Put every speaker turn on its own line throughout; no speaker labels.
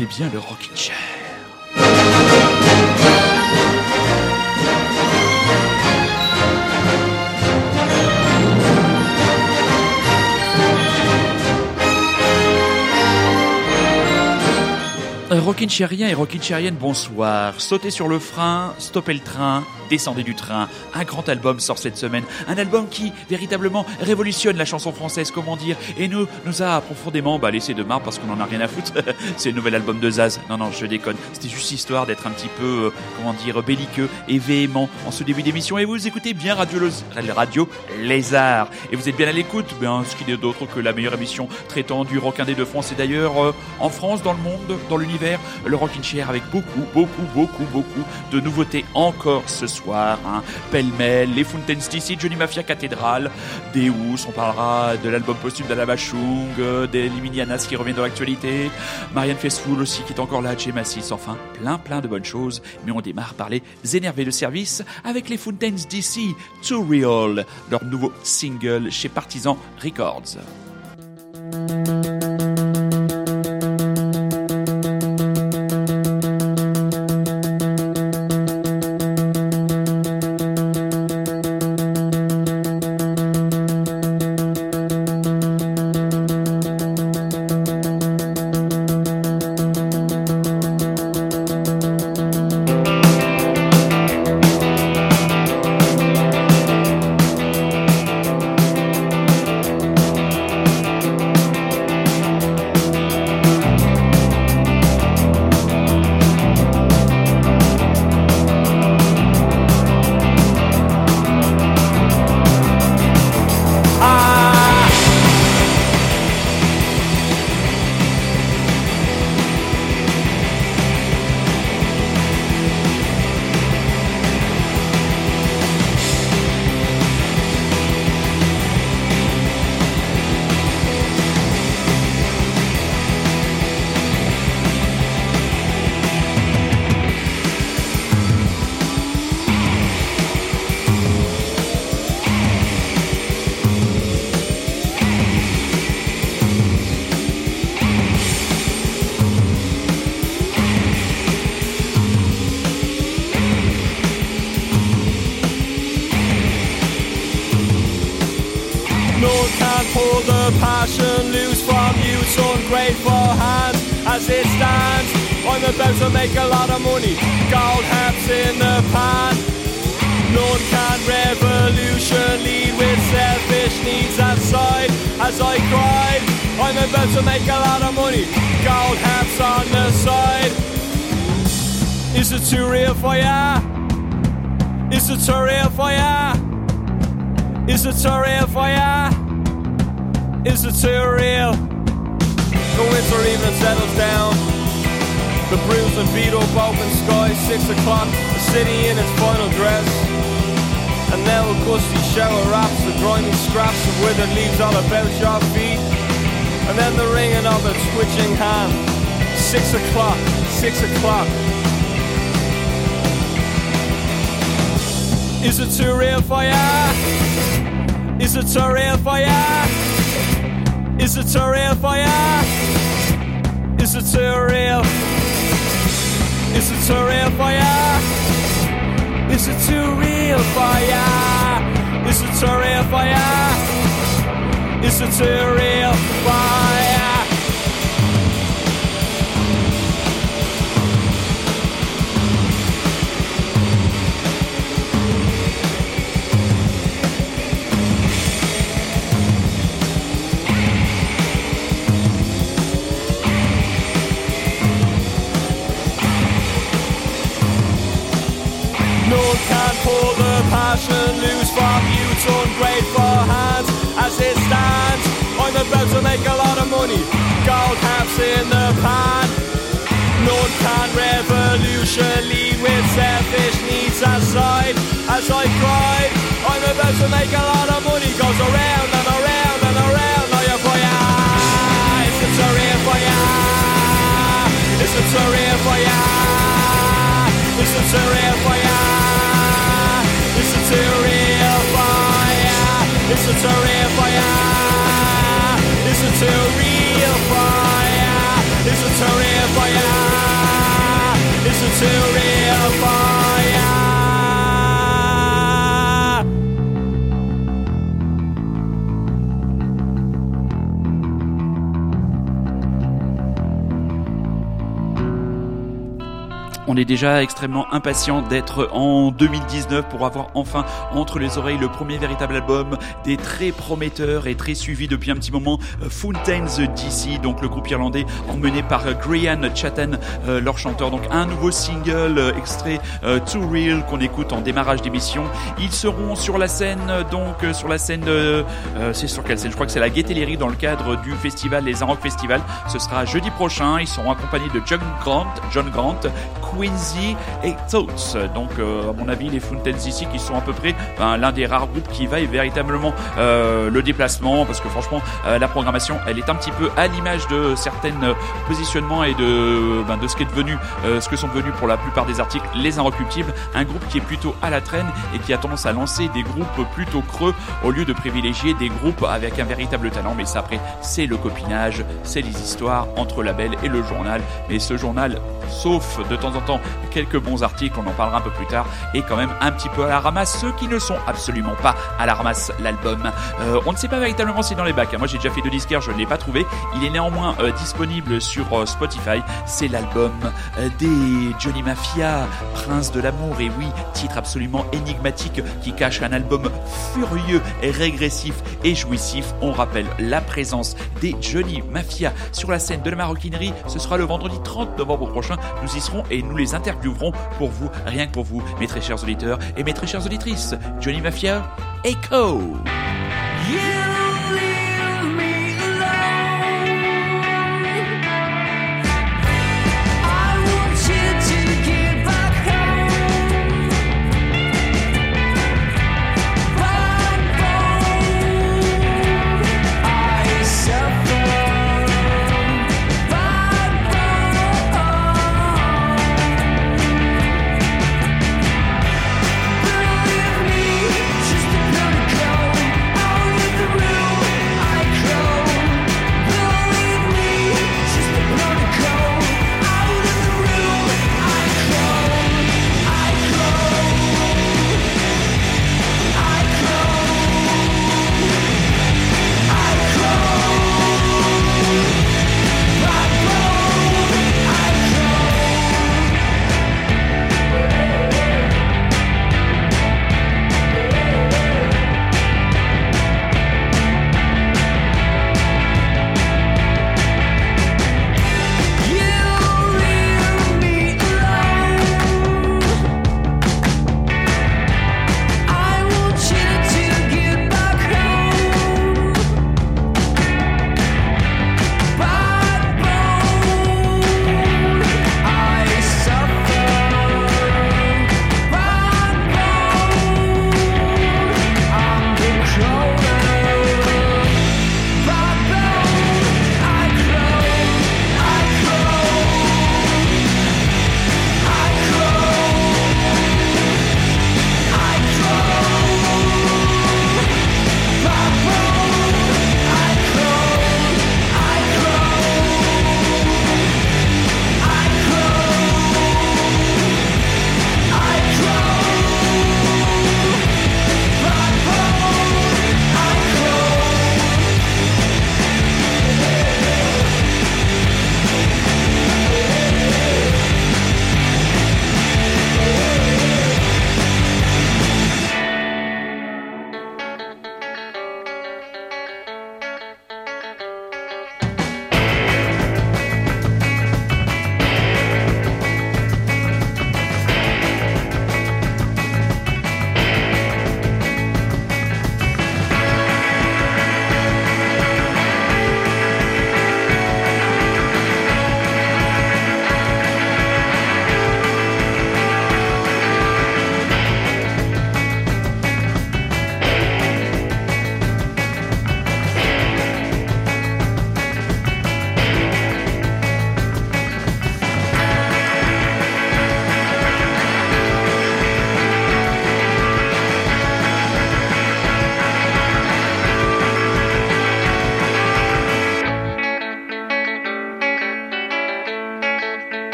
Écoutez bien le Rockin' Chair. Rockin' Chérien et Rockin' Chérienne, bonsoir. Sautez sur le frein, stoppez le train, descendez du train. Un grand album sort cette semaine. Un album qui, véritablement, révolutionne la chanson française, comment dire, et nous, nous a profondément bah, laissé de marre parce qu'on en a rien à foutre. C'est le nouvel album de Zaz. Non, non, je déconne. C'était juste histoire d'être un petit peu, euh, comment dire, belliqueux et véhément en ce début d'émission. Et vous écoutez bien Radio, Le- Radio Lézard. Et vous êtes bien à l'écoute, bien, ce qui n'est d'autre que la meilleure émission traitant du rock indé de France et d'ailleurs euh, en France, dans le monde, dans l'univers, le Rockin' Chair avec beaucoup, beaucoup, beaucoup, beaucoup de nouveautés encore ce soir. Hein. Pêle-mêle, les Fountains DC, Johnny Mafia Cathédrale, Deus, on parlera de l'album posthume d'Alabachung, euh, des Liminianas qui revient dans l'actualité, Marianne Faithfull aussi qui est encore là, chez Massis, enfin plein plein de bonnes choses. Mais on démarre par les énervés de service avec les Fountains DC, Too Real, leur nouveau single chez Partisan Records.
About to make a lot of money. Gold harps in the pan. None can revolution lead with selfish needs outside. As I cried, I'm about to make a lot of money. Gold harps on the side. Is it too real for ya? Is it too real for ya? Is it too real for ya? Is it too real? The winter even settles down. The bruised and beat up open sky, six o'clock, the city in its final dress. And now a gusty shower wraps the grimy scraps of withered leaves all about your feet. And then the ringing of a twitching hand. Six o'clock, six o'clock. Is it too real for ya? Is it too real for ya? Is it too real for ya? Is it too real? Is it too real for ya? Is it too real for ya? Is it too real for ya? Is it too real for passion loose from youth's ungrateful hands as it stands. I'm about to make a lot of money. Gold caps in the pan. None can revolution lead with selfish needs aside. As I cry, I'm about to make a lot of money. Goes around and around and around. Now you're for ya. Is it surreal for ya? Is it surreal for ya? Is it surreal for ya? real fire. Listen to real fire. It's a real fire. It's a real fire. It's a real fire.
On est déjà extrêmement impatient d'être en 2019 pour avoir enfin entre les oreilles le premier véritable album des très prometteurs et très suivis depuis un petit moment euh, Fountains DC, donc le groupe irlandais emmené par euh, Grian Chatten, euh, leur chanteur. Donc un nouveau single euh, extrait euh, Too Real qu'on écoute en démarrage d'émission. Ils seront sur la scène, donc sur la scène, c'est sur quelle scène? Je crois que c'est la Gaieté dans le cadre du festival Les Rock Festival. Ce sera jeudi prochain. Ils seront accompagnés de John Grant, John Grant, Quincy et Thoughts. Donc, euh, à mon avis, les Fountains ici qui sont à peu près ben, l'un des rares groupes qui vaille véritablement euh, le déplacement parce que franchement, euh, la programmation, elle est un petit peu à l'image de certains positionnements et de, ben, de ce qui est devenu, ce que sont devenus pour la plupart des articles les Inrecuptibles. Un groupe qui est plutôt à la traîne et qui a tendance à lancer des groupes plutôt creux au lieu de privilégier des groupes avec un véritable talent. Mais ça, après, c'est le copinage, c'est les histoires entre label et le journal. Mais ce journal, sauf de temps en temps quelques bons articles, on en parlera un peu plus tard, est quand même un petit peu à la ramasse. Ceux qui ne sont absolument pas à la ramasse, l'album. Euh, on ne sait pas véritablement si dans les bacs. hein. Moi, j'ai déjà fait deux disquaires, je ne l'ai pas trouvé. Il est néanmoins euh, disponible sur euh, Spotify. C'est l'album des Johnny Mafia, Prince de l'amour. Et oui, titre absolument énigmatique qui cache un album furieux et régressif et jouissif. On rappelle la présence des Johnny Mafia sur la scène de la maroquinerie. Ce sera le vendredi 30 novembre prochain. Nous y serons et nous les interviewerons pour vous, rien que pour vous, mes très chers auditeurs et mes très chères auditrices. Johnny Mafia, Echo.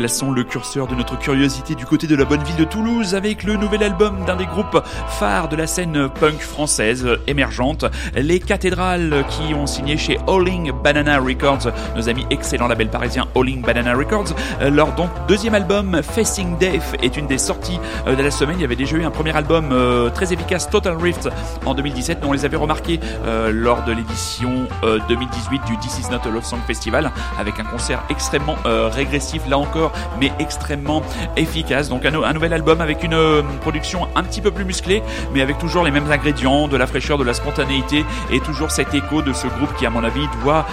Déplaçons le curseur de notre curiosité du côté de la bonne ville de Toulouse avec le nouvel album d'un des groupes phares de la scène punk française émergente, les Cathédrales qui ont signé chez Alling Banana Records, nos amis excellents label parisiens Alling Banana Records. Leur donc deuxième album Facing Death est une des sorties euh, de la semaine. Il y avait déjà eu un premier album euh, très efficace Total Rift en 2017, mais on les avait remarqués euh, lors de l'édition 2018 du This Is Not a Love Song Festival avec un concert extrêmement régressif là encore, mais extrêmement efficace. Donc un, nouvel album avec une production un petit peu plus musclée, mais avec toujours les mêmes ingrédients, de la fraîcheur, de la spontanéité et toujours cet écho de ce groupe qui, à mon avis, doit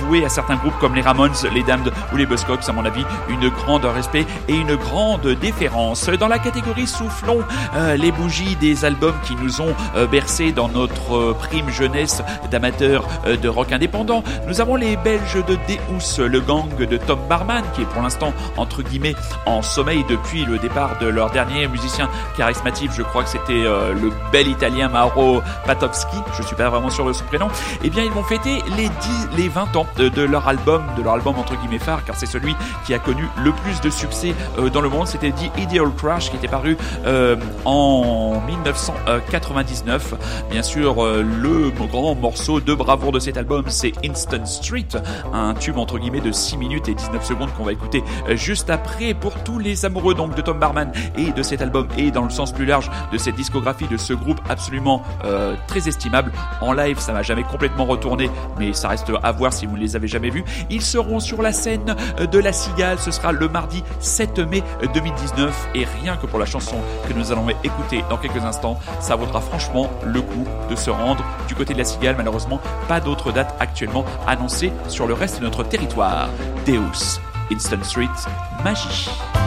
vouer à certains groupes comme les Ramones, les Damned ou les Buzzcocks, à mon avis, une grande respect et une grande déférence. Dans la catégorie soufflons euh, les bougies des albums qui nous ont euh, bercé dans notre euh, prime jeunesse d'amateurs de rock indépendant. Nous avons les Belges de Deus, le gang de Tom Barman, qui est pour l'instant entre guillemets en sommeil depuis le départ de leur dernier musicien charismatique. Je crois que c'était le bel italien Mauro Patowski. Je suis pas vraiment sûr de son prénom. Eh bien, ils vont fêter les 10, les 20 ans de leur album, de leur album entre guillemets phare, car c'est celui qui a connu le plus de succès dans le monde. C'était The Ideal Crash qui était paru euh, en 1999. Bien sûr, euh, le grand morceau de bravoure de cet album, c'est Instant Street, un tube entre guillemets de 6 minutes et 19 secondes qu'on va écouter euh, juste après pour tous les amoureux donc de Tom Barman et de cet album et dans le sens plus large de cette discographie de ce groupe absolument très estimable. En live, ça m'a jamais complètement retourné, mais ça reste à voir si vous ne les avez jamais vus. Ils seront sur la scène de la Cigale, ce sera le mardi 7 mai 2019 et rien que pour la chanson que nous allons écouter dans quelques instants, ça vaudra franchement le coup de se rendre du côté de la Cigale. Malheureusement, pas d'autres dates actuellement annoncées sur le reste de notre territoire. Deus, Instant Street, magie.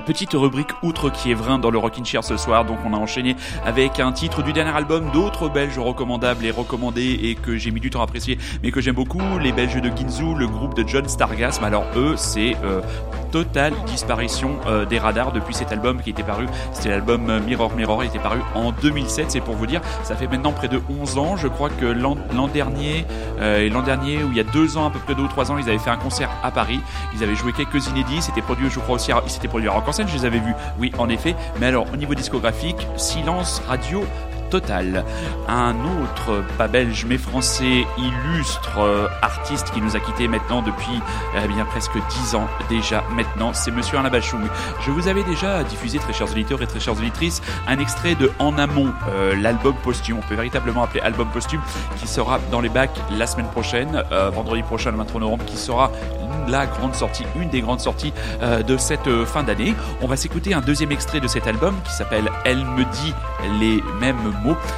Petite rubrique outre qui est vrai dans le Rockin' Chair ce soir. Donc on a enchaîné avec un titre du dernier album d'autres Belges recommandables et recommandés et que j'ai mis du temps à apprécier, mais que j'aime beaucoup. Les Belges de Ginzu, le groupe de John Stargasm. Alors eux, c'est euh, totale disparition euh, des radars depuis cet album qui était paru. C'était l'album euh, Mirror Mirror, il était paru en 2007. C'est pour vous dire, ça fait maintenant près de 11 ans. Je crois que l'an dernier et l'an dernier, ou il y a deux ans, à peu près deux ou trois ans, ils avaient fait un concert à Paris. Ils avaient joué quelques inédits. C'était produit, je crois aussi, c'était produit à Rock en scène. Je les avais vus, oui, en effet. Mais alors, au niveau discographique, silence radio total. Un autre, pas belge mais français, illustre euh, artiste qui nous a quitté maintenant depuis eh bien presque dix ans déjà maintenant, c'est Monsieur Alain Bachung. Je vous avais déjà diffusé, très chers auditeurs et très chères auditrices, un extrait de En amont, euh, l'album posthume, on peut véritablement appeler album posthume, qui sera dans les bacs la semaine prochaine, euh, vendredi prochain le 23 novembre, qui sera la grande sortie, une des grandes sorties de cette fin d'année. On va s'écouter un deuxième extrait de cet album qui s'appelle Elle me dit les mêmes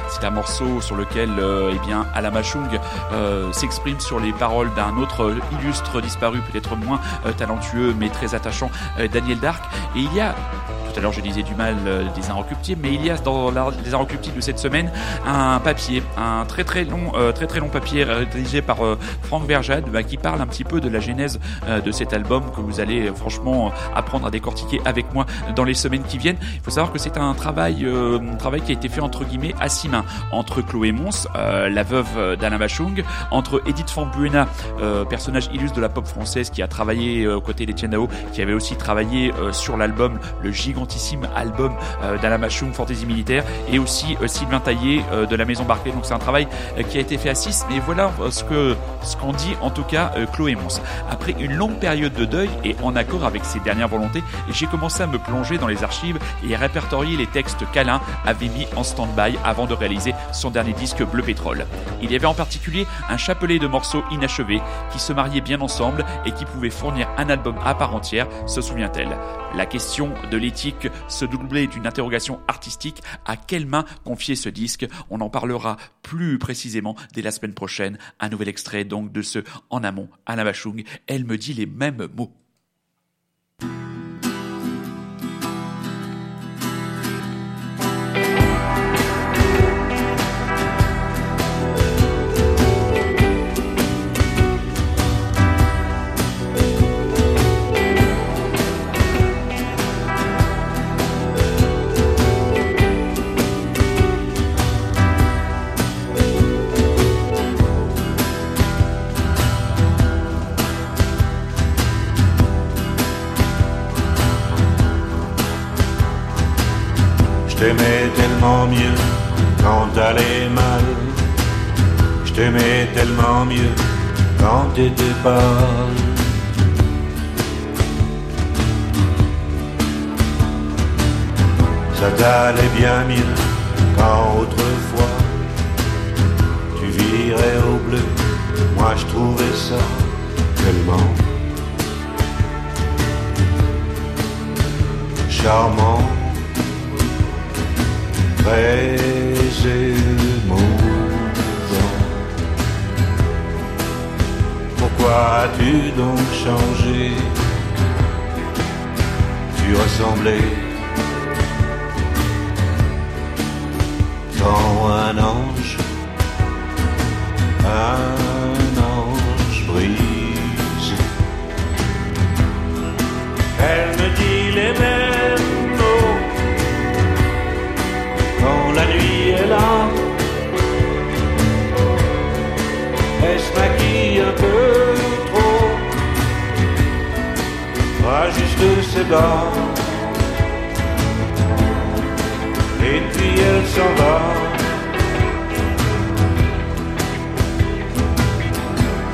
c'est un morceau sur lequel euh, eh bien, Alamachung euh, s'exprime sur les paroles d'un autre illustre disparu, peut-être moins euh, talentueux mais très attachant, Daniel Dark. Et il y a tout à l'heure je disais du mal des inrecuptibles, mais il y a dans les inrecuptibles de cette semaine un papier, un très très long, très très long papier rédigé par Franck Verjade bah, qui parle un petit peu de la genèse de cet album que vous allez franchement apprendre à décortiquer avec moi dans les semaines qui viennent. Il faut savoir que c'est un travail, travail qui a été fait entre guillemets à six mains entre Chloé Mons, euh, la veuve d'Alain Bachung, entre Edith Fambuena, euh, personnage illustre de la pop française qui a travaillé euh, aux côtés d'Etienne Dao, qui avait aussi travaillé sur l'album, le gigantissime album d'Alain Bachung, Fantaisie militaire, et aussi Sylvain Taillé de la Maison Barclay. Donc c'est un travail qui a été fait à 6, mais voilà ce ce qu'en dit en tout cas Chloé Mons. Après une longue période de deuil et en accord avec ses dernières volontés, j'ai commencé à me plonger dans les archives et à répertorier les textes qu'Alain avait mis en stand-by avant de réaliser son dernier disque Bleu Pétrole. Il y avait en particulier un chapelet de morceaux inachevés qui se mariaient bien ensemble et qui pouvaient fournir un album à part entière, se souvient-elle. La question de l'éthique se doublait d'une interrogation artistique. À quelle main confier ce disque? On en parlera plus précisément dès la semaine prochaine. Un nouvel extrait donc de ce En amont, Alain Bachung. Elle me dit les mêmes mots.
Je t'aimais tellement mieux quand t'étais pas. Ça t'allait bien mieux quand autrefois tu virais au bleu. Moi je trouvais ça tellement charmant très Pourquoi as-tu donc changé Tu ressemblais tant un ange, un ange brise. Elle me dit les mêmes juste ses bas. Et puis elle s'en va.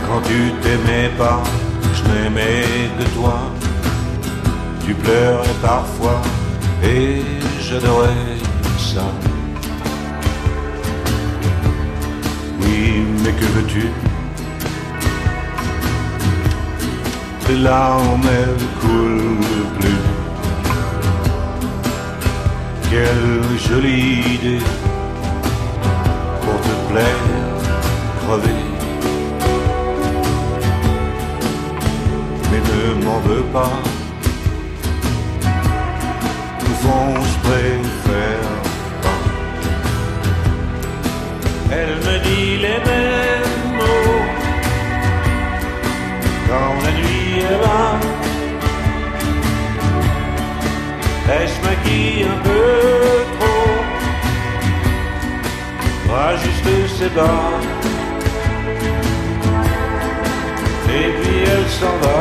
Quand tu t'aimais pas, je n'aimais que toi. Tu pleurais parfois et j'adorais ça. mais que veux-tu? Tes larmes, elles coulent plus. Quelle jolie idée pour te plaire, crever. Mais ne m'en veux pas, fond, je préfère pas. Elle me dit les mêmes mots quand la là. Elle se maquille un peu trop, rajuste ses bas. Et puis elle s'en va.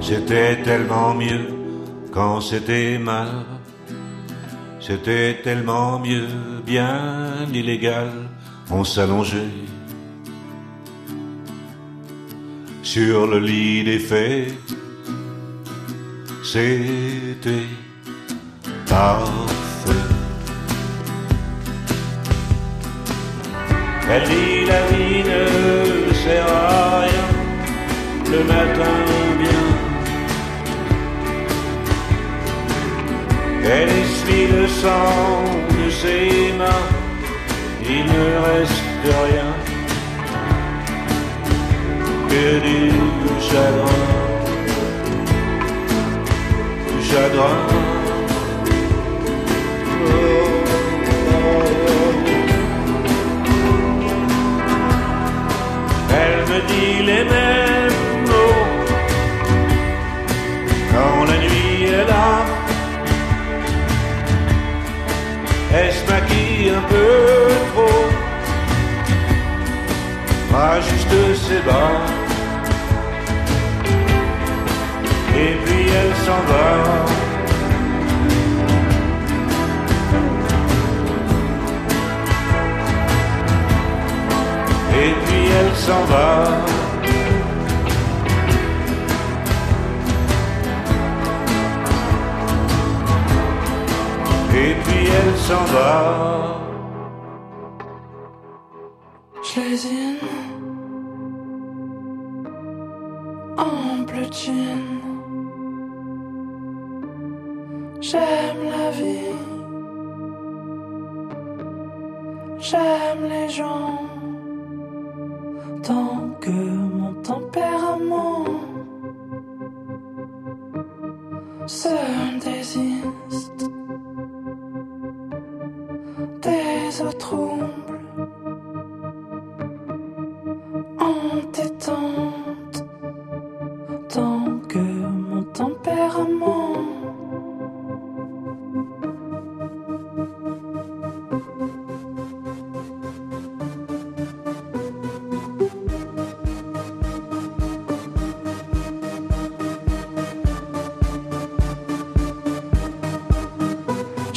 C'était tellement mieux quand c'était mal. C'était tellement mieux, bien illégal. On s'allongeait sur le lit des faits. C'était parfait. Elle dit la vie ne sert à rien le matin sang de ses mains, il ne reste rien. Que du chagrin, du chagrin. Elle me dit les mêmes et puis elle s'en va. Et puis elle s'en va. Et puis elle s'en va.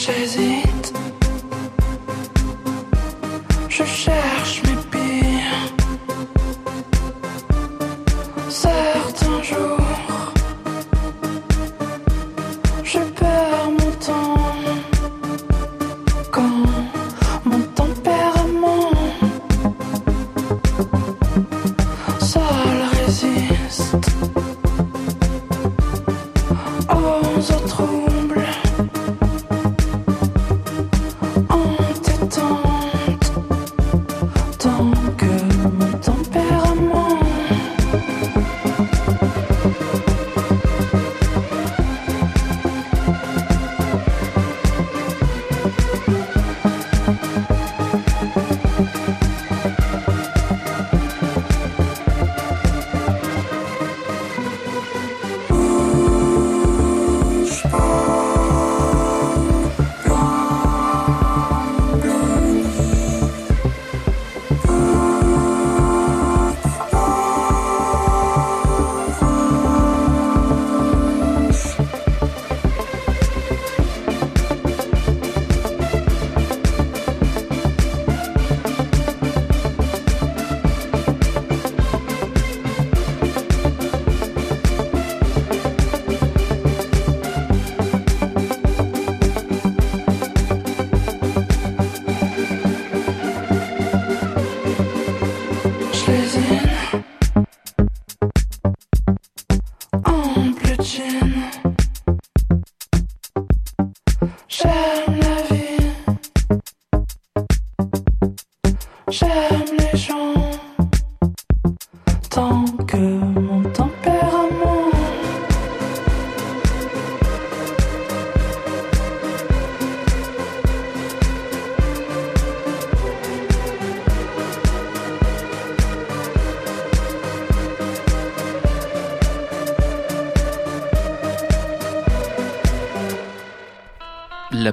Jersey.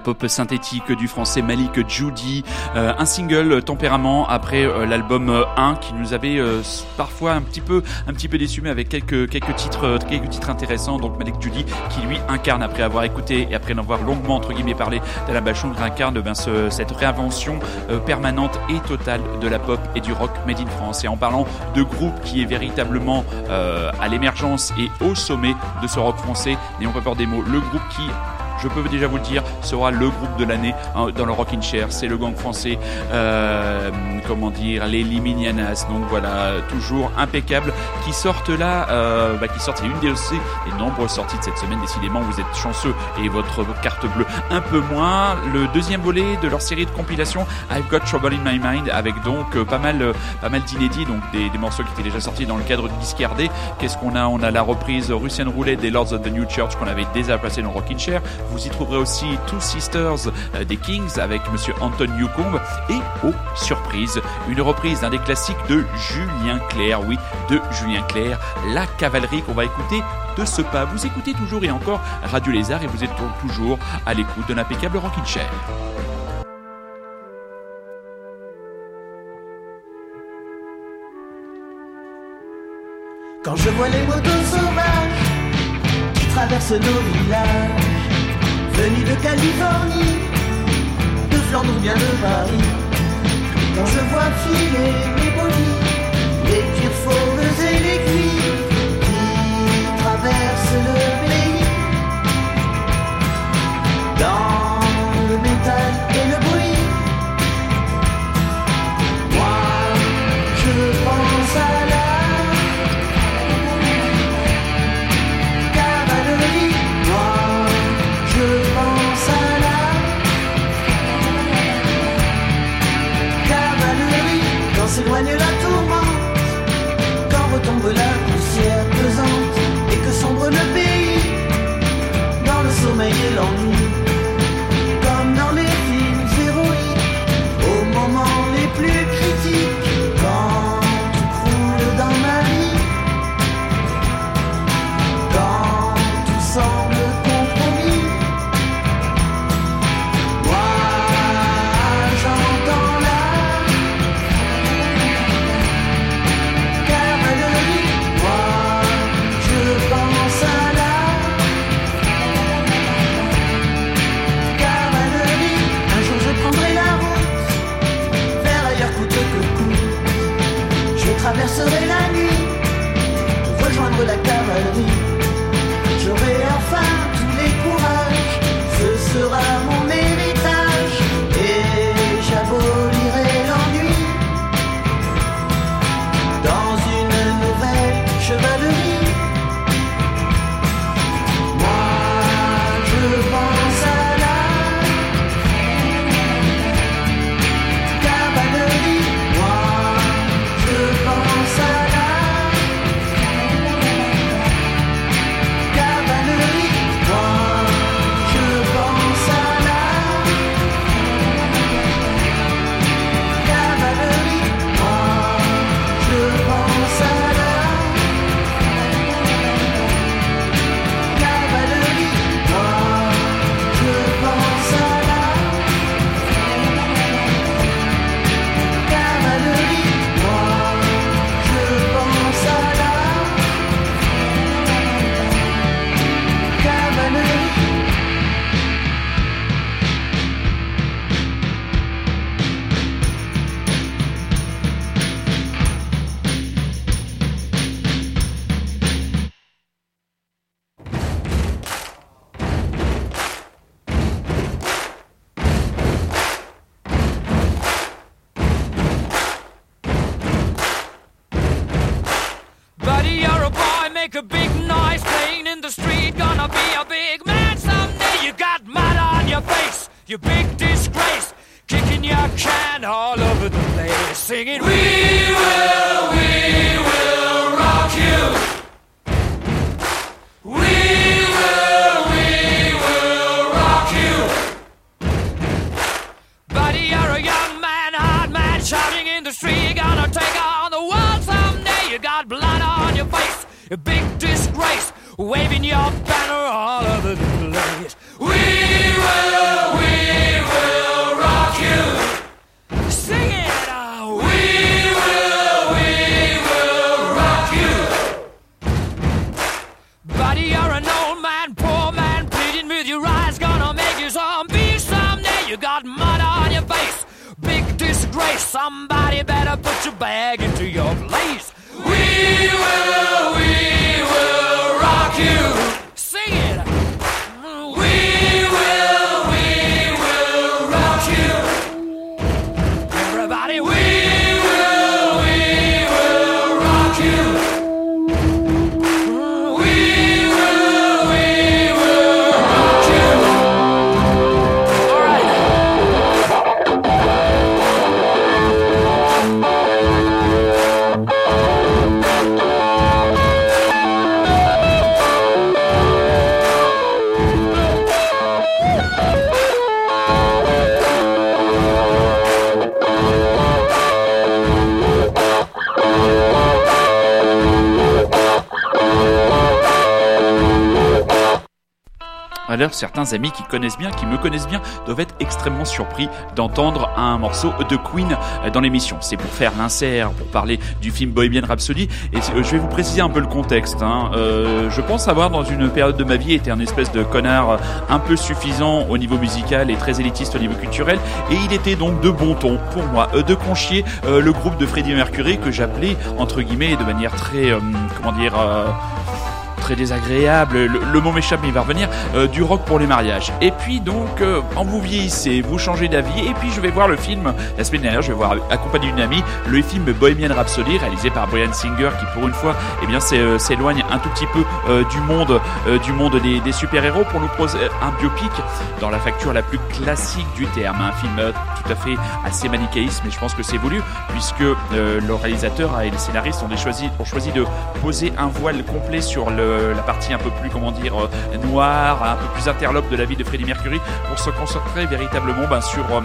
Pop synthétique du français Malik Judy, euh, un single tempérament après euh, l'album 1 qui nous avait parfois un petit peu un petit peu déçu mais avec quelques titres intéressants. Donc Malik Judy qui lui incarne après avoir écouté et après avoir longuement entre guillemets parlé d'Alain Bachung incarne ben, ce, cette réinvention permanente et totale de la pop et du rock made in France. Et en parlant de groupe qui est véritablement à l'émergence et au sommet de ce rock français n'ayons pas peur des mots le groupe qui je peux déjà vous le dire, sera le groupe de l'année hein, dans le Rockin' Chair. C'est le gang français, euh, comment dire, les Liminianas. Donc voilà, toujours impeccable. Qui sortent là, euh, bah, qui sortent, c'est une des, des nombreuses sorties de cette semaine. Décidément, vous êtes chanceux et votre carte bleue un peu moins. Le deuxième volet de leur série de compilation, I've Got Trouble in My Mind, avec donc euh, pas mal, euh, pas mal d'inédits, donc des, des, morceaux qui étaient déjà sortis dans le cadre du discardé. Qu'est-ce qu'on a? On a la reprise Russian Roulette des Lords of the New Church qu'on avait déjà placé dans Rockin' Chair. Vous y trouverez aussi Two Sisters euh, des Kings avec Monsieur Anton Newcomb et, oh surprise, une reprise d'un des classiques de Julien Clerc, oui, de Julien Clerc, La Cavalerie qu'on va écouter de ce pas. Vous écoutez toujours et encore Radio Lézard et vous êtes toujours à l'écoute de l'impeccable Rockin' Chair.
Quand je vois les motos sauvages qui traversent nos villages, De Californie, de Flandre ou bien de Paris. Quand je vois filer les bolis, les fauves et les cuirs qui traversent le pays. Dans
Certains amis qui connaissent bien, qui me connaissent bien, doivent être extrêmement surpris d'entendre un morceau de Queen dans l'émission. C'est pour faire l'insert, pour parler du film Bohemian Rhapsody. Et euh, je vais vous préciser un peu le contexte. hein. Euh, je pense avoir, dans une période de ma vie, été un espèce de connard un peu suffisant au niveau musical et très élitiste au niveau culturel. Et il était donc de bon ton pour moi euh, de conchier euh, le groupe de Freddie Mercury que j'appelais, entre guillemets, de manière très, euh, comment dire... très désagréable, le, le mot m'échappe mais il va revenir, euh, du rock pour les mariages. Et puis donc, euh, en vous vieillissez, vous changez d'avis, et puis je vais voir le film, la semaine dernière, je vais voir accompagné d'une amie, le film Bohemian Rhapsody, réalisé par Brian Singer, qui pour une fois, eh bien, euh, s'éloigne un tout petit peu du monde, du monde des, super-héros pour nous proposer un biopic dans la facture la plus classique du terme, un film tout à fait assez manichéiste, mais je pense que c'est voulu, puisque le réalisateur et les scénaristes ont, choisi, ont choisi de poser un voile complet sur le, la partie un peu plus, comment dire, euh, noire, un peu plus interlope de la vie de Freddie Mercury, pour se concentrer véritablement ben, sur euh,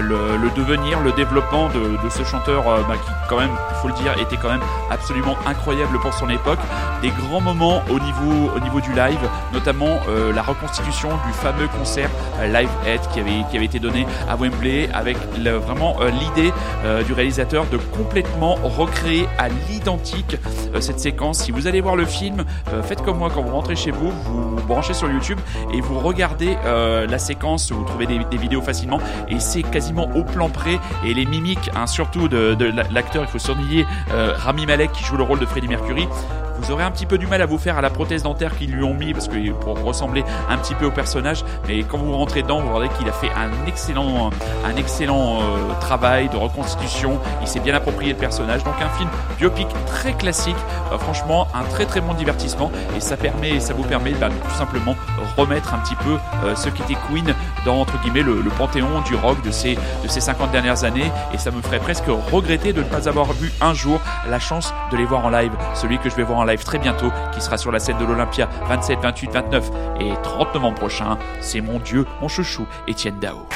le, devenir, le développement de, ce chanteur euh, ben, qui, quand même, il faut le dire, était quand même absolument incroyable pour son époque. Des grands moments au niveau, au niveau du live, notamment euh, la reconstitution du fameux concert euh, Live Aid qui avait, qui avait été donné à Wembley, avec vraiment euh, l'idée euh, du réalisateur de complètement recréer à l'identique euh, cette séquence. Si vous allez voir le film, euh, faites comme moi quand vous rentrez chez vous, vous, branchez sur YouTube et vous regardez euh, la séquence, vous trouvez des, vidéos facilement et c'est quasiment au plan près et les mimiques, hein, surtout de, de la- l'acteur, il faut souligner euh, Rami Malek qui joue le rôle de Freddie Mercury. Vous aurez un petit peu du mal à vous faire à la prothèse dentaire qu'ils lui ont mis parce que pour ressembler un petit peu au personnage, mais quand vous rentrez dedans, vous verrez qu'il a fait un excellent, un excellent euh, travail de reconstitution. Il s'est bien approprié le personnage. Donc un film biopic très classique. Euh, franchement, un très très bon divertissement et ça permet, ça vous permet bah, tout simplement remettre un petit peu euh, ce qu'était Queen dans entre guillemets le, le panthéon du rock de ces de ces 50 dernières années. Et ça me ferait presque regretter de ne pas avoir vu un jour la chance de les voir en live. Celui que je vais voir en live très bientôt, qui sera sur la scène de l'Olympia 27, 28, 29 et 30 novembre prochain, c'est mon dieu, mon chouchou, Étienne Dao.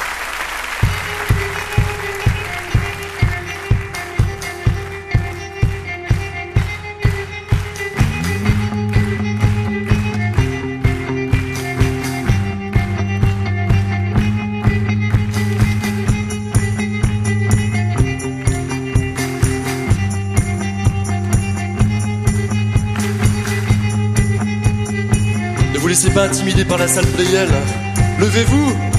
Laissez pas intimider par la salle Playel. Levez-vous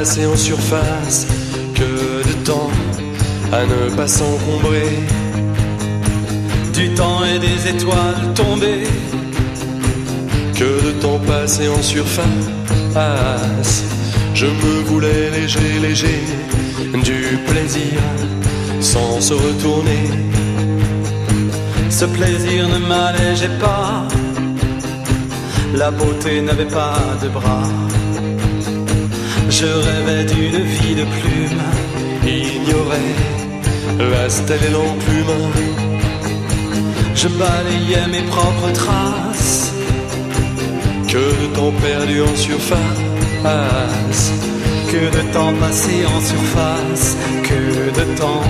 en surface, que de temps à ne pas s'encombrer.
Du temps et des étoiles tombées.
Que de temps passé en surface, je me voulais léger, léger, du plaisir sans se retourner.
Ce plaisir ne m'allégeait pas. La beauté n'avait pas de bras. Je rêvais d'une vie de plume.
Ignorer la stèle et l'enclume.
Je balayais mes propres traces.
Que de temps perdu en surface,
Que de temps passé en surface, que de temps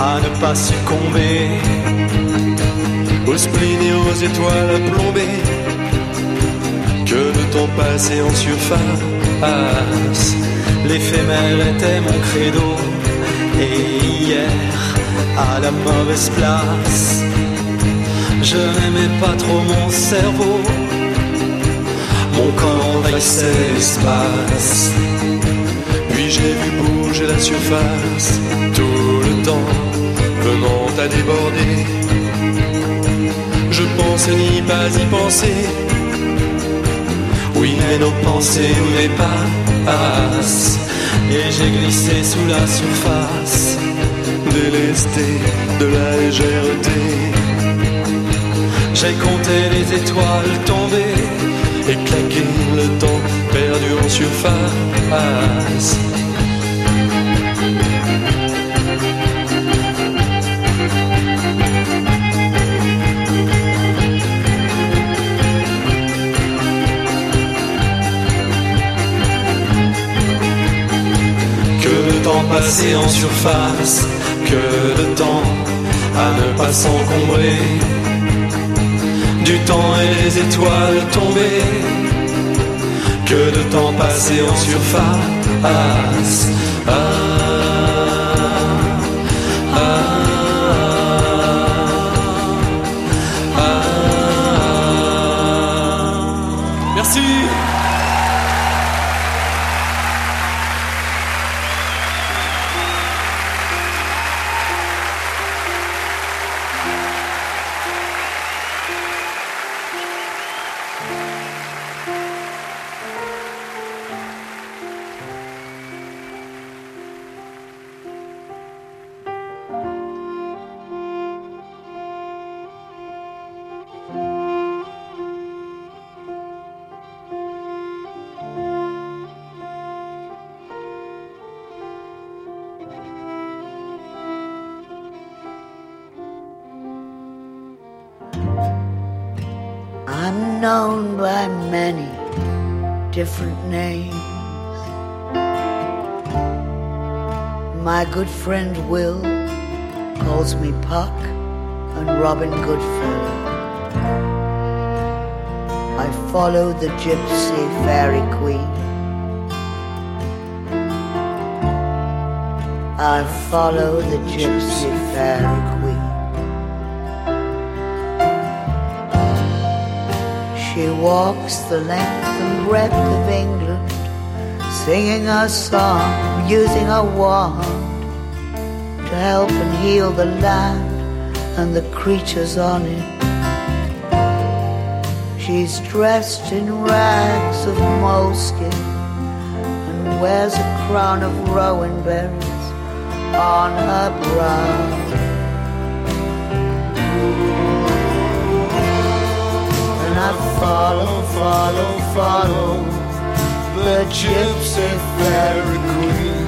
à ne pas succomber
Aux spleen et aux étoiles plombées Que de temps passé en surface
L'éphémère était mon credo. Et hier, à la mauvaise place Je n'aimais pas trop mon cerveau. Mon corps envahissait l'espace
Puis j'ai vu bouger la surface. Tout le temps venant à déborder. Je pensais n'y pas y penser
Oui, mais nos pensées nous dépassent. Et j'ai glissé sous la surface
Délesté de la légèreté.
J'ai compté les étoiles tombées
Et claqué le temps perdu en surface
en surface Que de temps à ne pas s'encombrer. Du temps et les étoiles tombées Que de temps passé en surface
known by many different names. My good friend Will calls me Puck and Robin Goodfellow. I follow the gypsy fairy queen. I follow the gypsy fairy queen. She walks the length and breadth of England, singing a song, using a wand to help and heal the land and the creatures on it. She's dressed in rags of moleskin and wears a crown of rowan berries on her brow. I follow, follow, follow the gypsy fairy queen.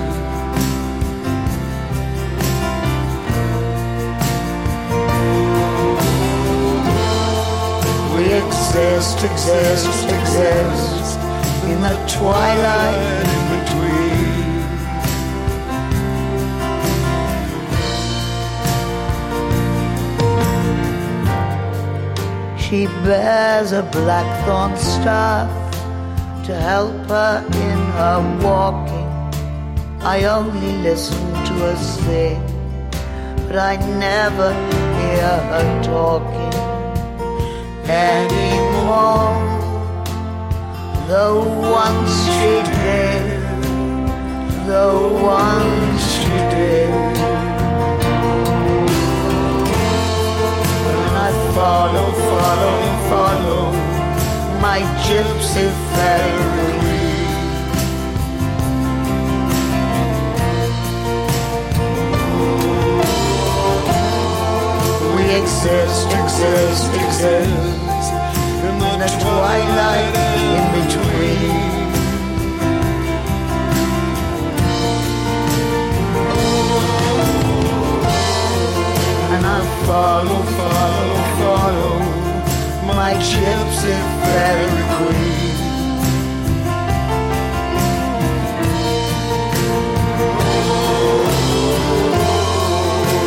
We exist, exist, exist in the twilight in between. She bears a blackthorn staff to help her in her walking. I only listen to her sing, but I never hear her talking anymore. Though once she did, though once she did. Follow, follow, follow my gypsy fairy. We exist, exist, exist in the twilight in between. And I follow, follow, tomorrow, my gypsy fairy queen.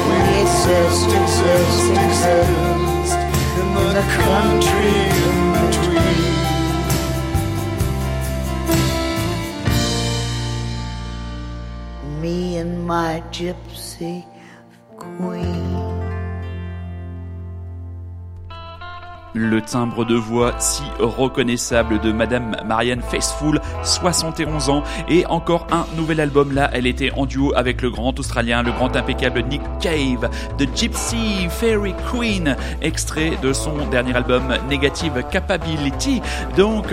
We exist, exist, exist in the country in between.
Me and my gypsy.
Le timbre de voix si reconnaissable de Madame Marianne Faithfull, 71 ans, et encore un nouvel album là, elle était en duo avec le grand Australien, le grand impeccable Nick Cave, The Gypsy Fairy Queen, extrait de son dernier album Negative Capability. Donc,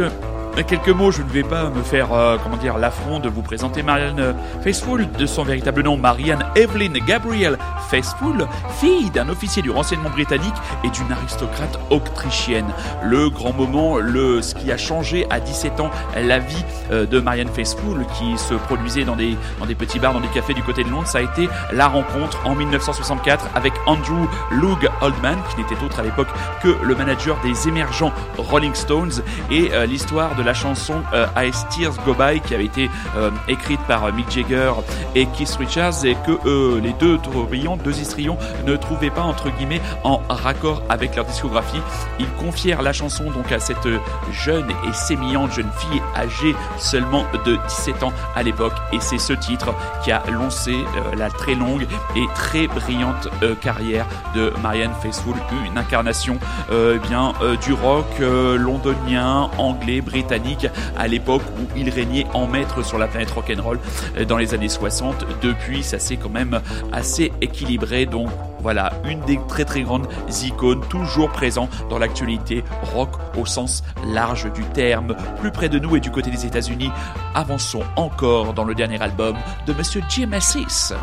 Quelques mots, je ne vais pas me faire, euh, comment dire, l'affront de vous présenter Marianne euh, Faithfull, de son véritable nom, Marianne Evelyn Gabrielle Faithfull, fille d'un officier du renseignement britannique et d'une aristocrate autrichienne. Le grand moment, le, ce qui a changé à 17 ans la vie euh, de Marianne Faithfull, qui se produisait dans des, dans des petits bars, dans des cafés du côté de Londres, ça a été la rencontre en 1964 avec Andrew Loog Oldman, qui n'était autre à l'époque que le manager des émergents Rolling Stones, et euh, l'histoire de la chanson euh, Ice Tears Go By qui avait été euh, écrite par euh, Mick Jagger et Keith Richards et que les deux tourbillons, deux histrions ne trouvaient pas entre guillemets en raccord avec leur discographie. Ils confièrent la chanson donc à cette jeune et sémillante jeune fille âgée seulement de 17 ans à l'époque et c'est ce titre qui a lancé la très longue et très brillante carrière de Marianne Faithfull, une incarnation eh bien du rock londonien, anglais, britannique à l'époque où il régnait en maître sur la planète rock'n'roll euh, dans les années 60. Depuis, ça s'est quand même assez équilibré. Donc voilà, une des très très grandes icônes toujours présent dans l'actualité rock au sens large du terme. Plus près de nous et du côté des États-Unis, avançons encore dans le dernier album de Monsieur Jim Assis.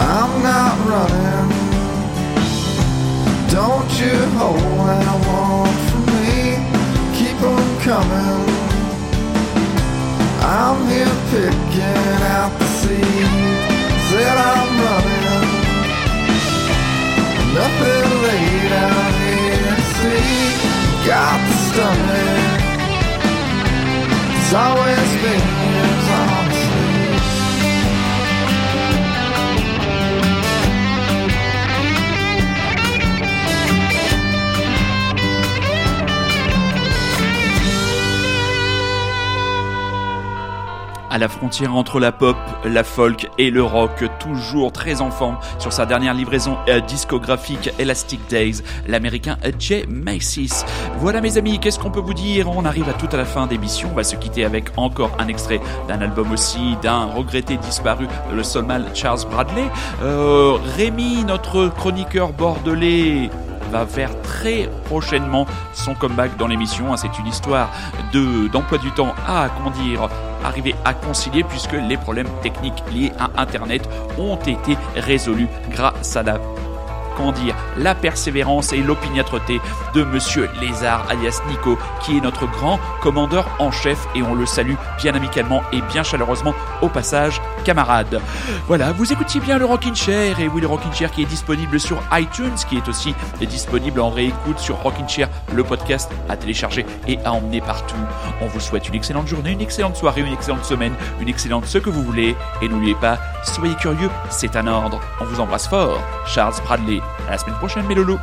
I'm not running. Don't you hold what I want from me. Keep on coming. I'm here picking out the seeds that I'm running. Nothing laid out here to see. Got the stomach. It's always
la frontière entre la pop, la folk et le rock, toujours très en forme sur sa dernière livraison euh, discographique Elastic Days, l'américain Jay Macy's. Voilà mes amis, qu'est-ce qu'on peut vous dire? On arrive à toute la fin d'émission, on va se quitter avec encore un extrait d'un album aussi, d'un regretté disparu, le soulman Charles Bradley. Euh, Rémi, notre chroniqueur bordelais, va faire très prochainement son comeback dans l'émission. Hein. C'est une histoire de d'emploi du temps à comment dire arriver à concilier puisque les problèmes techniques liés à Internet ont été résolus grâce à la dire, la persévérance et l'opiniâtreté de Monsieur Lézard alias Nico, qui est notre grand commandeur en chef et on le salue bien amicalement et bien chaleureusement au passage, camarade. Voilà, vous écoutiez bien le Rockin' Chair et oui, le Rockin' Chair qui est disponible sur iTunes, qui est aussi disponible en réécoute sur Rockin' Chair, le podcast à télécharger et à emmener partout. On vous souhaite une excellente journée, une excellente soirée, une excellente semaine, une excellente ce que vous voulez et n'oubliez pas, soyez curieux, c'est un ordre. On vous embrasse fort. Charles Bradley. À la semaine prochaine, mes loulous.